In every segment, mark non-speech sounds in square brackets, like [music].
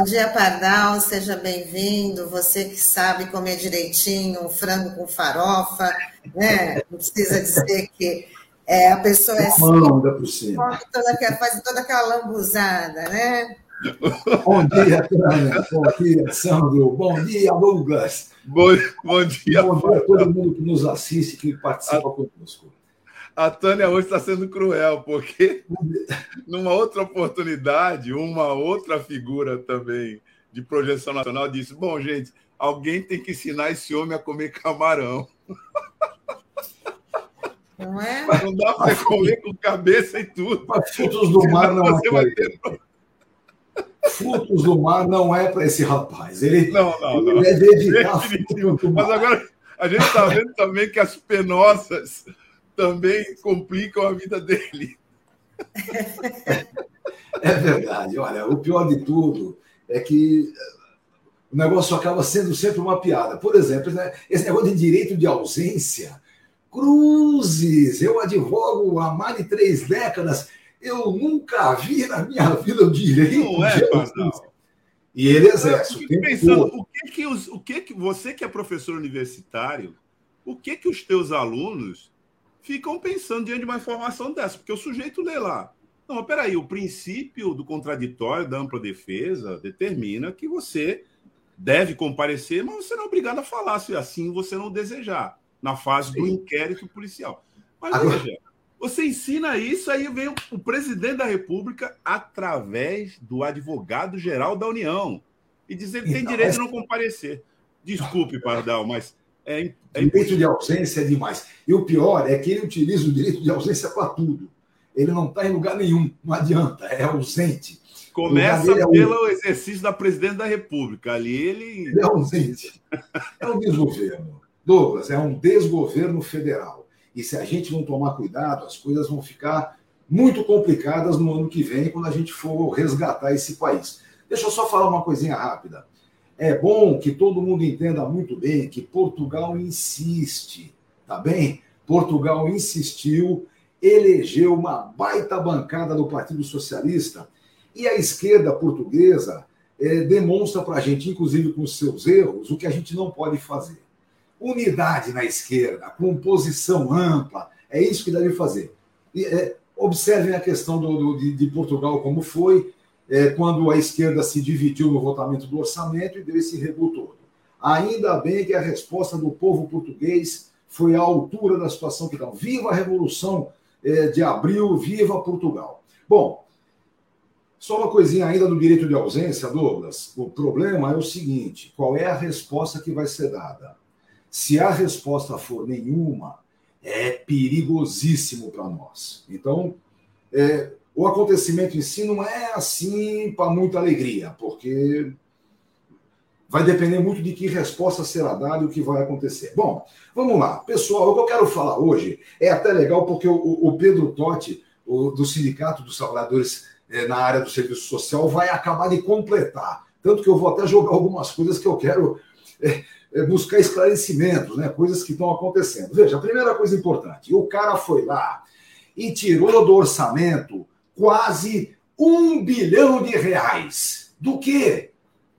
Bom dia, Pardal, seja bem-vindo. Você que sabe comer direitinho, um frango com farofa, né? Não precisa dizer que é, a pessoa é Manda por cima. Toda, faz toda aquela lambuzada, né? Bom dia, Tânia. Bom dia, Sandro. Bom dia, Douglas. Bom, bom dia. Bom dia a todo mundo que nos assiste, que participa a, conosco. A Tânia hoje está sendo cruel, porque [laughs] numa outra oportunidade, uma outra figura também de projeção nacional disse: Bom, gente, alguém tem que ensinar esse homem a comer camarão. Não é? Não dá para comer com cabeça e tudo. Mas frutos do mar não é. Frutos do mar não é para esse rapaz. Ele, não, não, não. ele é dedicado. Mas agora a gente está vendo também que as penosas também complicam a vida dele. É verdade. Olha, o pior de tudo é que o negócio acaba sendo sempre uma piada. Por exemplo, né, esse negócio de direito de ausência. Cruzes, eu advogo há mais de três décadas eu nunca vi na minha vida o direito não é, de E ele exerce. Eu pensando, o que que, os, o que que você que é professor universitário, o que que os teus alunos ficam pensando diante de uma informação dessa? Porque o sujeito lê lá. Não, peraí, o princípio do contraditório, da ampla defesa, determina que você deve comparecer, mas você não é obrigado a falar se assim você não desejar, na fase do inquérito policial. Mas Agora... veja, você ensina isso, aí vem o presidente da República através do advogado-geral da União e dizer que tem então, direito de não comparecer. Desculpe, Pardal, mas é, é direito de ausência é demais. E o pior é que ele utiliza o direito de ausência para tudo. Ele não está em lugar nenhum, não adianta, é ausente. Começa é pelo exercício da presidente da República. Ali ele. Ele é ausente. É um desgoverno. Douglas, é um desgoverno federal. E se a gente não tomar cuidado, as coisas vão ficar muito complicadas no ano que vem, quando a gente for resgatar esse país. Deixa eu só falar uma coisinha rápida. É bom que todo mundo entenda muito bem que Portugal insiste, tá bem? Portugal insistiu, elegeu uma baita bancada do Partido Socialista e a esquerda portuguesa é, demonstra para a gente, inclusive com seus erros, o que a gente não pode fazer unidade na esquerda, composição ampla. É isso que deve fazer. E, é, observem a questão do, do de, de, Portugal, como foi é, quando a esquerda se dividiu no votamento do orçamento e deu esse rebu todo. Ainda bem que a resposta do povo português foi à altura da situação que estão. Viva a Revolução é, de Abril, viva Portugal. Bom, só uma coisinha ainda do direito de ausência, Douglas. O problema é o seguinte: qual é a resposta que vai ser dada? Se a resposta for nenhuma, é perigosíssimo para nós. Então, é, o acontecimento em si não é assim para muita alegria, porque vai depender muito de que resposta será dada e o que vai acontecer. Bom, vamos lá. Pessoal, o que eu quero falar hoje é até legal porque o, o Pedro Totti, o, do Sindicato dos Trabalhadores é, na área do serviço social, vai acabar de completar. Tanto que eu vou até jogar algumas coisas que eu quero é, é, buscar esclarecimentos, né, coisas que estão acontecendo. Veja, a primeira coisa importante: o cara foi lá e tirou do orçamento quase um bilhão de reais. Do quê?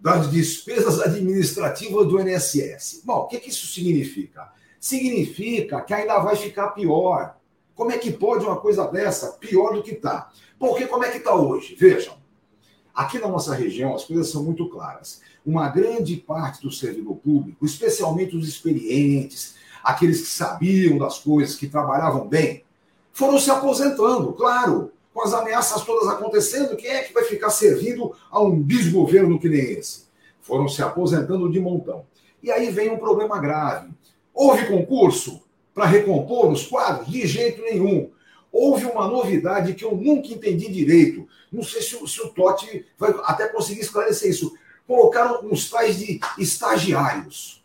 Das despesas administrativas do INSS. Bom, o que, que isso significa? Significa que ainda vai ficar pior. Como é que pode uma coisa dessa pior do que está? Porque como é que está hoje? Vejam, aqui na nossa região as coisas são muito claras uma grande parte do servidor público, especialmente os experientes, aqueles que sabiam das coisas, que trabalhavam bem, foram se aposentando, claro, com as ameaças todas acontecendo, quem é que vai ficar servindo a um desgoverno que nem esse? Foram se aposentando de montão. E aí vem um problema grave. Houve concurso para recompor os quadros? De jeito nenhum. Houve uma novidade que eu nunca entendi direito. Não sei se, se o Totti vai até conseguir esclarecer isso colocaram uns tais de estagiários.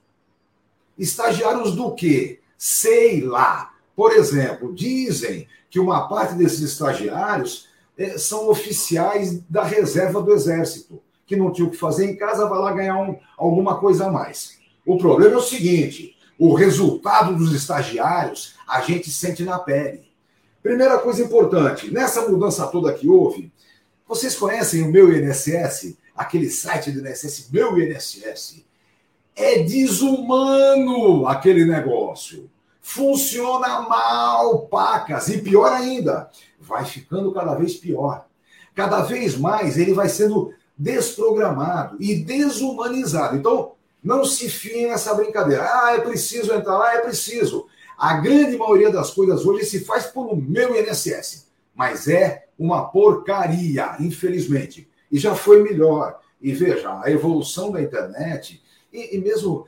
Estagiários do quê? Sei lá. Por exemplo, dizem que uma parte desses estagiários é, são oficiais da reserva do Exército, que não tinham o que fazer em casa, vai lá ganhar um, alguma coisa a mais. O problema é o seguinte: o resultado dos estagiários a gente sente na pele. Primeira coisa importante, nessa mudança toda que houve, vocês conhecem o meu INSS? aquele site do INSS, meu INSS. É desumano aquele negócio. Funciona mal, pacas. E pior ainda, vai ficando cada vez pior. Cada vez mais ele vai sendo desprogramado e desumanizado. Então, não se fie nessa brincadeira. Ah, é preciso entrar lá, é preciso. A grande maioria das coisas hoje se faz por o meu INSS, mas é uma porcaria, infelizmente. E já foi melhor. E veja, a evolução da internet, e, e mesmo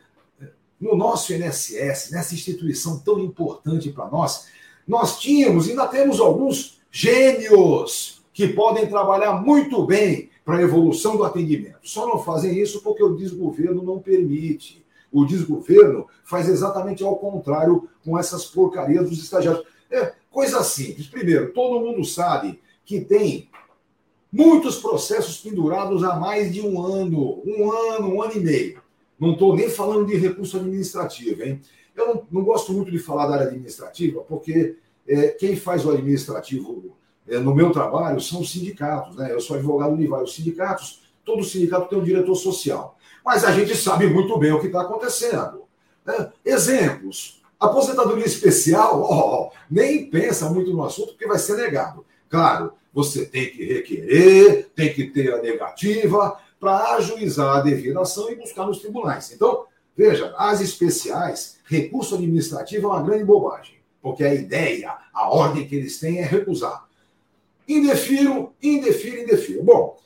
no nosso INSS, nessa instituição tão importante para nós, nós tínhamos, ainda temos alguns gênios que podem trabalhar muito bem para a evolução do atendimento. Só não fazem isso porque o desgoverno não permite. O desgoverno faz exatamente ao contrário com essas porcarias dos estagiários. É coisa simples. Primeiro, todo mundo sabe que tem muitos processos pendurados há mais de um ano, um ano, um ano e meio. Não estou nem falando de recurso administrativo, hein? Eu não, não, gosto muito de falar da área administrativa, porque é, quem faz o administrativo é, no meu trabalho são os sindicatos, né? Eu sou advogado de vários sindicatos, todo sindicato tem um diretor social. Mas a gente sabe muito bem o que está acontecendo. Né? Exemplos. Aposentadoria especial, oh, nem pensa muito no assunto, porque vai ser negado. Claro, você tem que requerer, tem que ter a negativa para ajuizar a devida ação e buscar nos tribunais. Então, veja, as especiais, recurso administrativo é uma grande bobagem, porque a ideia, a ordem que eles têm é recusar. Indefiro, indefiro, indefiro. Bom,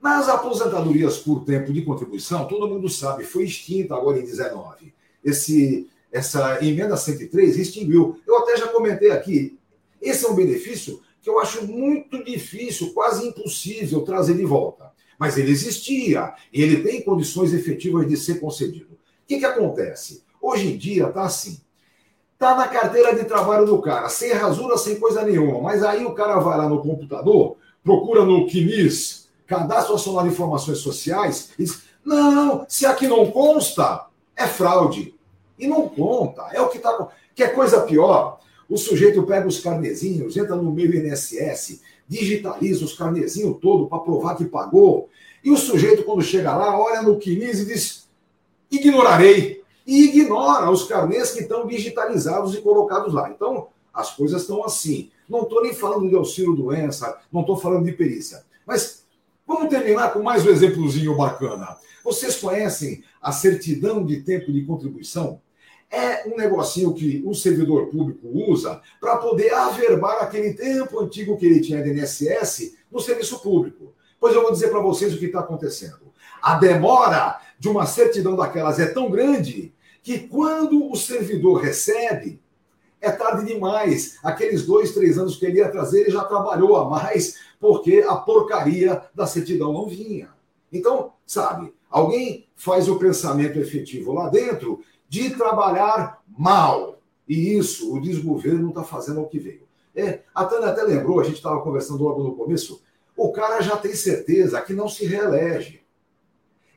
nas aposentadorias por tempo de contribuição, todo mundo sabe, foi extinta agora em 19. Esse, essa emenda 103 extinguiu. Eu até já comentei aqui. Esse é um benefício que eu acho muito difícil, quase impossível trazer de volta. Mas ele existia e ele tem condições efetivas de ser concedido. O que, que acontece? Hoje em dia está assim. Está na carteira de trabalho do cara, sem rasura, sem coisa nenhuma. Mas aí o cara vai lá no computador, procura no CNIS, Cadastro Nacional de Informações Sociais, e diz: não, se aqui não consta, é fraude. E não conta. É o que está. Que é coisa pior. O sujeito pega os carnezinhos, entra no meio INSS, digitaliza os carnezinhos todo para provar que pagou. E o sujeito, quando chega lá, olha no CNIS e diz: ignorarei e ignora os carnês que estão digitalizados e colocados lá. Então, as coisas estão assim. Não estou nem falando de auxílio doença, não estou falando de perícia. Mas vamos terminar com mais um exemplozinho bacana. Vocês conhecem a certidão de tempo de contribuição? É um negocinho que o servidor público usa para poder averbar aquele tempo antigo que ele tinha de INSS no serviço público. Pois eu vou dizer para vocês o que está acontecendo. A demora de uma certidão daquelas é tão grande que quando o servidor recebe, é tarde demais. Aqueles dois, três anos que ele ia trazer, ele já trabalhou a mais, porque a porcaria da certidão não vinha. Então, sabe, alguém faz o pensamento efetivo lá dentro de trabalhar mal. E isso o desgoverno está fazendo ao que veio. É, a Tânia até lembrou, a gente estava conversando logo no começo, o cara já tem certeza que não se reelege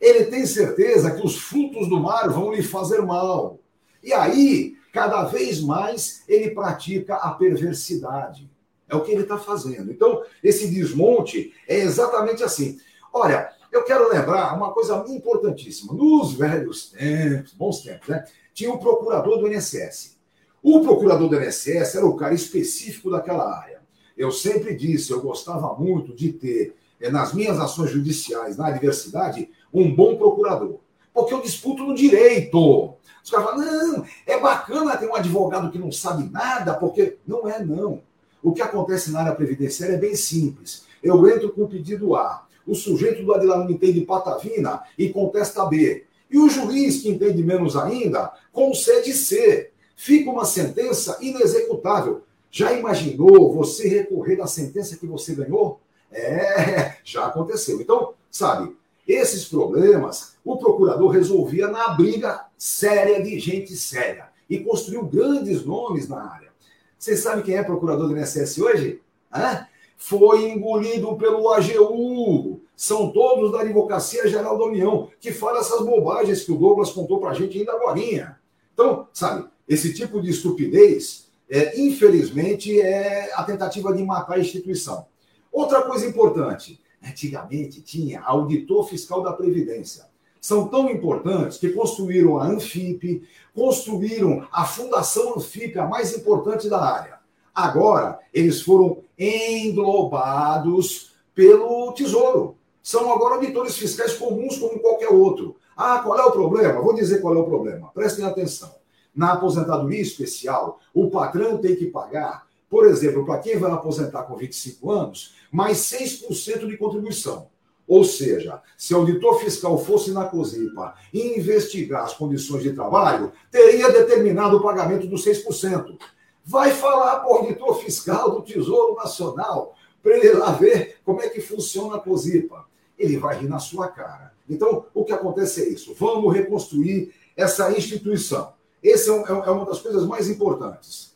ele tem certeza que os frutos do mar vão lhe fazer mal. E aí, cada vez mais, ele pratica a perversidade. É o que ele está fazendo. Então, esse desmonte é exatamente assim. Olha, eu quero lembrar uma coisa importantíssima. Nos velhos tempos, bons tempos, né? Tinha o um procurador do INSS. O procurador do INSS era o cara específico daquela área. Eu sempre disse, eu gostava muito de ter, eh, nas minhas ações judiciais na adversidade, um bom procurador. Porque eu disputo no direito. Os caras falam, não, é bacana ter um advogado que não sabe nada, porque não é, não. O que acontece na área previdenciária é bem simples. Eu entro com o pedido A, o sujeito do não entende patavina e contesta B. E o juiz, que entende menos ainda, concede C. Fica uma sentença inexecutável. Já imaginou você recorrer da sentença que você ganhou? É, já aconteceu. Então, sabe, esses problemas o procurador resolvia na briga séria de gente séria e construiu grandes nomes na área. Vocês sabem quem é procurador do INSS hoje? Hã? Foi engolido pelo AGU. São todos da Advocacia Geral da União, que fala essas bobagens que o Douglas contou para a gente ainda agora. Então, sabe, esse tipo de estupidez, é, infelizmente, é a tentativa de matar a instituição. Outra coisa importante, Antigamente tinha auditor fiscal da Previdência. São tão importantes que construíram a Anfip, construíram a Fundação Anfip, a mais importante da área. Agora, eles foram englobados pelo Tesouro. São agora auditores fiscais comuns como qualquer outro. Ah, qual é o problema? Vou dizer qual é o problema. Prestem atenção. Na aposentadoria especial, o patrão tem que pagar, por exemplo, para quem vai aposentar com 25 anos, mais 6% de contribuição. Ou seja, se o auditor fiscal fosse na COSIPA investigar as condições de trabalho, teria determinado o pagamento dos 6%. Vai falar para o auditor fiscal do Tesouro Nacional para ele lá ver como é que funciona a COSIPA. Ele vai rir na sua cara. Então, o que acontece é isso. Vamos reconstruir essa instituição. Essa é, é, é uma das coisas mais importantes.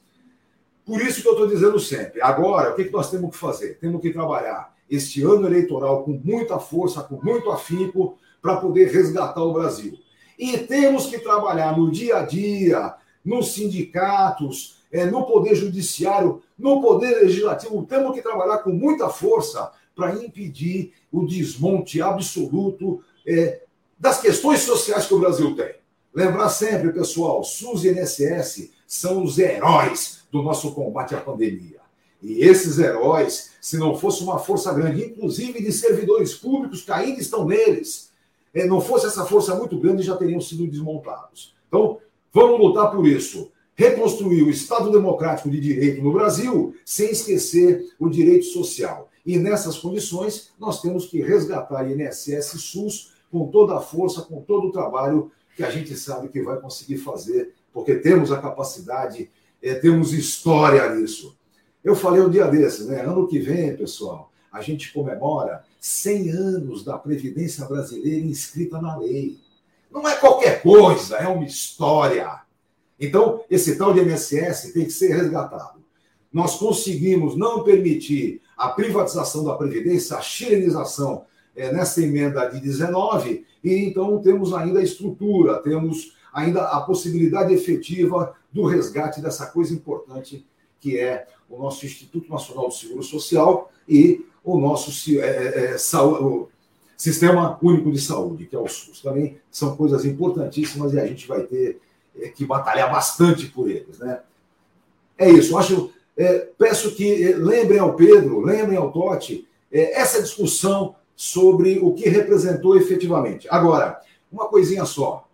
Por isso que eu estou dizendo sempre. Agora, o que nós temos que fazer? Temos que trabalhar este ano eleitoral com muita força, com muito afinco, para poder resgatar o Brasil. E temos que trabalhar no dia a dia, nos sindicatos, é, no Poder Judiciário, no Poder Legislativo. Temos que trabalhar com muita força para impedir o desmonte absoluto é, das questões sociais que o Brasil tem. Lembrar sempre, pessoal, SUS e INSS são os heróis do nosso combate à pandemia. E esses heróis, se não fosse uma força grande, inclusive de servidores públicos que ainda estão neles, é, não fosse essa força muito grande, já teriam sido desmontados. Então, vamos lutar por isso reconstruir o Estado democrático de direito no Brasil, sem esquecer o direito social. E nessas condições, nós temos que resgatar INSS e SUS com toda a força, com todo o trabalho que a gente sabe que vai conseguir fazer, porque temos a capacidade, é, temos história nisso. Eu falei um dia desses, né? Ano que vem, pessoal, a gente comemora 100 anos da Previdência Brasileira inscrita na lei. Não é qualquer coisa, é uma história. Então, esse tal de INSS tem que ser resgatado. Nós conseguimos não permitir a privatização da Previdência, a chilenização é, nessa emenda de 19, e então temos ainda a estrutura, temos ainda a possibilidade efetiva do resgate dessa coisa importante que é o nosso Instituto Nacional do Seguro Social e o nosso é, é, é Sistema Único de Saúde, que é o SUS. Também são coisas importantíssimas e a gente vai ter que batalhar bastante por eles. Né? É isso, acho. É, peço que é, lembrem ao Pedro, lembrem ao Totti, é, essa discussão sobre o que representou efetivamente. Agora, uma coisinha só.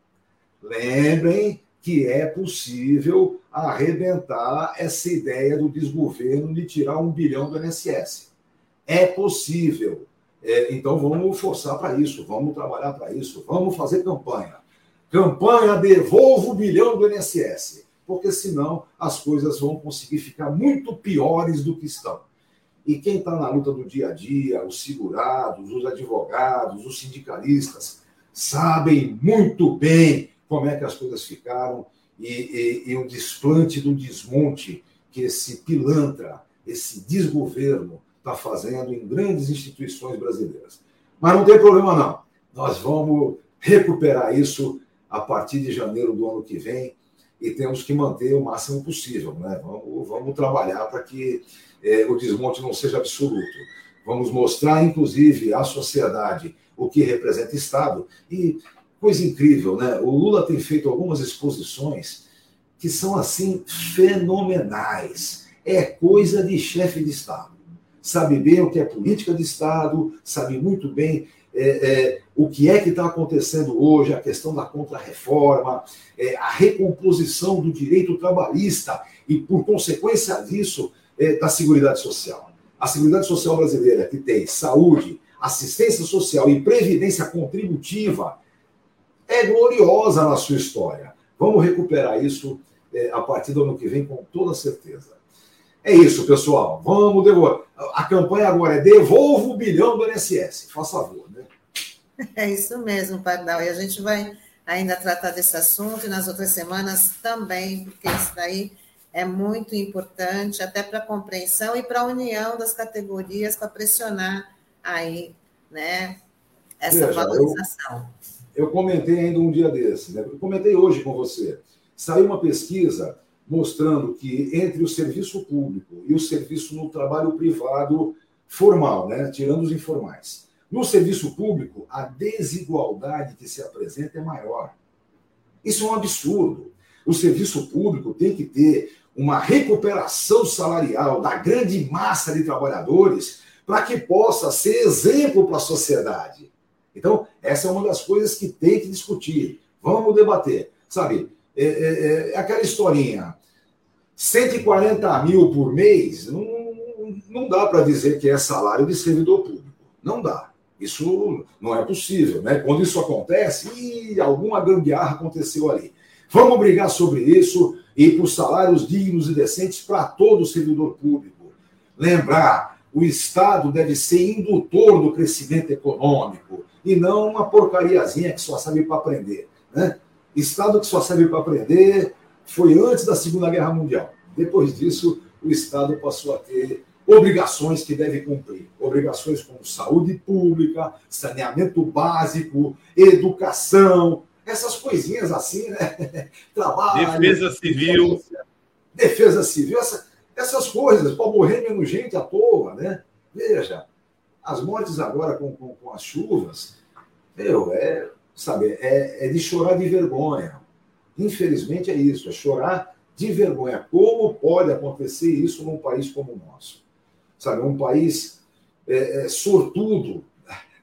Lembrem que é possível arrebentar essa ideia do desgoverno de tirar um bilhão do INSS. É possível. É, então vamos forçar para isso, vamos trabalhar para isso, vamos fazer campanha. Campanha devolva o bilhão do INSS, porque senão as coisas vão conseguir ficar muito piores do que estão. E quem está na luta do dia a dia, os segurados, os advogados, os sindicalistas, sabem muito bem como é que as coisas ficaram e, e, e o desplante do desmonte que esse pilantra, esse desgoverno está fazendo em grandes instituições brasileiras. Mas não tem problema, não. Nós vamos recuperar isso a partir de janeiro do ano que vem e temos que manter o máximo possível. Né? Vamos, vamos trabalhar para que é, o desmonte não seja absoluto. Vamos mostrar, inclusive, à sociedade o que representa Estado. E coisa incrível, né? O Lula tem feito algumas exposições que são assim fenomenais. É coisa de chefe de Estado. Sabe bem o que é política de Estado, sabe muito bem é, é, o que é que está acontecendo hoje, a questão da contrarreforma, é, a recomposição do direito trabalhista e, por consequência disso, é, da Seguridade Social. A Seguridade Social brasileira, que tem saúde, assistência social e previdência contributiva, é gloriosa na sua história. Vamos recuperar isso é, a partir do ano que vem, com toda certeza. É isso, pessoal. Vamos devolver. A campanha agora é devolva o bilhão do INSS. Faça favor, né? [laughs] É isso mesmo, Pardal. E a gente vai ainda tratar desse assunto e nas outras semanas também, porque isso daí é muito importante, até para a compreensão e para a união das categorias, para pressionar aí, né, essa Veja, valorização. Eu, eu, comentei ainda um dia desse, né? Eu comentei hoje com você. Saiu uma pesquisa mostrando que entre o serviço público e o serviço no trabalho privado formal, né? tirando os informais. No serviço público, a desigualdade que se apresenta é maior. Isso é um absurdo. O serviço público tem que ter uma recuperação salarial da grande massa de trabalhadores para que possa ser exemplo para a sociedade. Então, essa é uma das coisas que tem que discutir. Vamos debater. Sabe, é, é, é aquela historinha. 140 mil por mês, não, não dá para dizer que é salário de servidor público. Não dá. Isso não é possível. Né? Quando isso acontece, e alguma gambiarra aconteceu ali. Vamos brigar sobre isso e por salários dignos e decentes para todo servidor público. Lembrar, o Estado deve ser indutor do crescimento econômico e não uma porcariazinha que só serve para aprender. Né? Estado que só serve para aprender foi antes da Segunda Guerra Mundial. Depois disso, o Estado passou a ter obrigações que deve cumprir. Obrigações como saúde pública, saneamento básico, educação, essas coisinhas assim, né? [laughs] Trabalho. Defesa civil. Defesa civil, essa, essas coisas, para morrer menos gente à toa, né? Veja, as mortes agora com, com, com as chuvas, meu, é, sabe, é, é de chorar de vergonha. Infelizmente é isso, é chorar de vergonha. Como pode acontecer isso num país como o nosso? Sabe, um país é, é, sortudo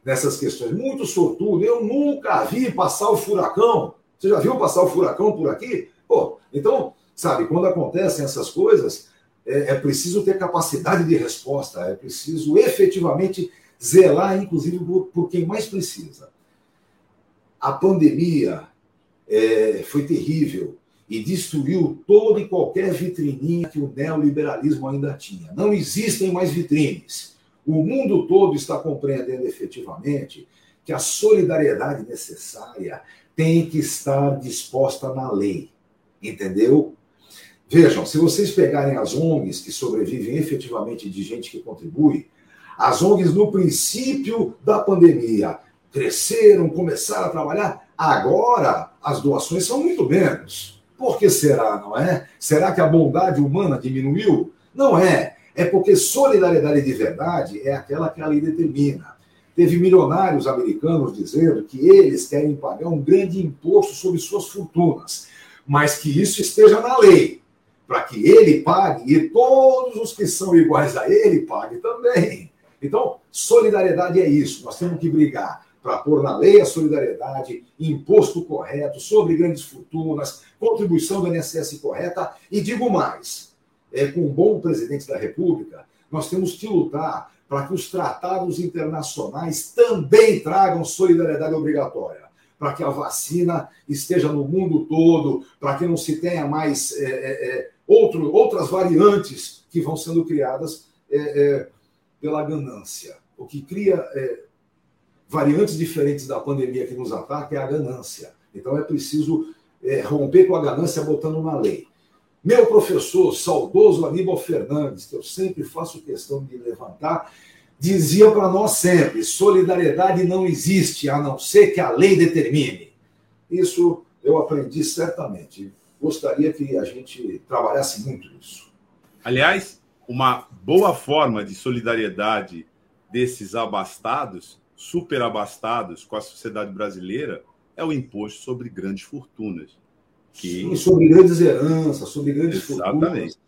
nessas questões, muito sortudo. Eu nunca vi passar o furacão. Você já viu passar o furacão por aqui? Pô, então, sabe, quando acontecem essas coisas, é, é preciso ter capacidade de resposta, é preciso efetivamente zelar, inclusive, por, por quem mais precisa. A pandemia é, foi terrível e destruiu toda e qualquer vitrininha que o neoliberalismo ainda tinha. Não existem mais vitrines. O mundo todo está compreendendo efetivamente que a solidariedade necessária tem que estar disposta na lei. Entendeu? Vejam, se vocês pegarem as ONGs que sobrevivem efetivamente de gente que contribui, as ONGs no princípio da pandemia cresceram, começaram a trabalhar, agora as doações são muito menos. Por que será, não é? Será que a bondade humana diminuiu? Não é. É porque solidariedade de verdade é aquela que a lei determina. Teve milionários americanos dizendo que eles querem pagar um grande imposto sobre suas fortunas, mas que isso esteja na lei, para que ele pague e todos os que são iguais a ele paguem também. Então, solidariedade é isso. Nós temos que brigar para pôr na lei a solidariedade, imposto correto sobre grandes fortunas, contribuição do INSS correta e digo mais é, com um bom presidente da República, nós temos que lutar para que os tratados internacionais também tragam solidariedade obrigatória, para que a vacina esteja no mundo todo, para que não se tenha mais é, é, é outro, outras variantes que vão sendo criadas é, é, pela ganância. O que cria variantes diferentes da pandemia que nos ataca é a ganância. Então é preciso romper com a ganância botando na lei. Meu professor, saudoso Aníbal Fernandes, que eu sempre faço questão de levantar, dizia para nós sempre: solidariedade não existe a não ser que a lei determine. Isso eu aprendi certamente. Gostaria que a gente trabalhasse muito nisso. Aliás, uma boa forma de solidariedade desses abastados, superabastados com a sociedade brasileira, é o imposto sobre grandes fortunas. Que... Sim, sobre grandes heranças, sobre grandes Exatamente. fortunas.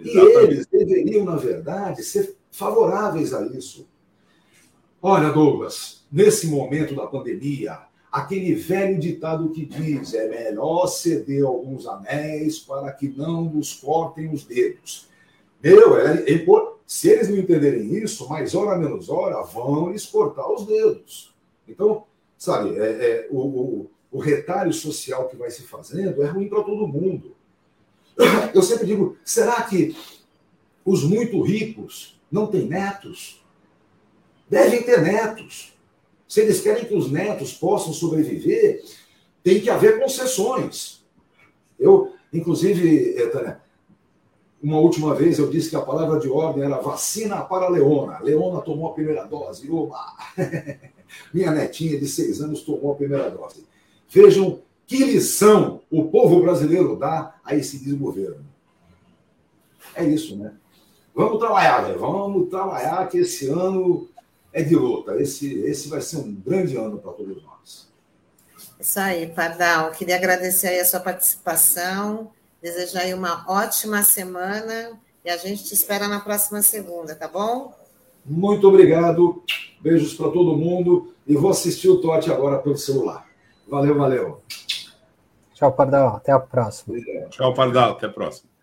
Exatamente. E eles deveriam, na verdade, ser favoráveis a isso. Olha, Douglas, nesse momento da pandemia, aquele velho ditado que diz: é melhor ceder alguns anéis para que não nos cortem os dedos. Meu, é, é, se eles não entenderem isso, mais hora menos hora, vão lhes os dedos. Então, sabe, é, é o, o, o retalho social que vai se fazendo é ruim para todo mundo. Eu sempre digo: será que os muito ricos não têm netos? Devem ter netos. Se eles querem que os netos possam sobreviver, tem que haver concessões. Eu, inclusive, Tânia, uma última vez eu disse que a palavra de ordem era vacina para a Leona. Leona tomou a primeira dose. Oba! [laughs] Minha netinha de seis anos tomou a primeira dose. Vejam que lição o povo brasileiro dá a esse desgoverno. É isso, né? Vamos trabalhar, velho. Vamos trabalhar que esse ano é de luta. Esse, esse vai ser um grande ano para todos nós. Isso aí, Pardal. Queria agradecer aí a sua participação, desejar aí uma ótima semana e a gente te espera na próxima segunda, tá bom? Muito obrigado. Beijos para todo mundo. E vou assistir o Tote agora pelo celular. Valeu, valeu. Tchau, Pardal. Até a próxima. Obrigado. Tchau, Pardal. Até a próxima.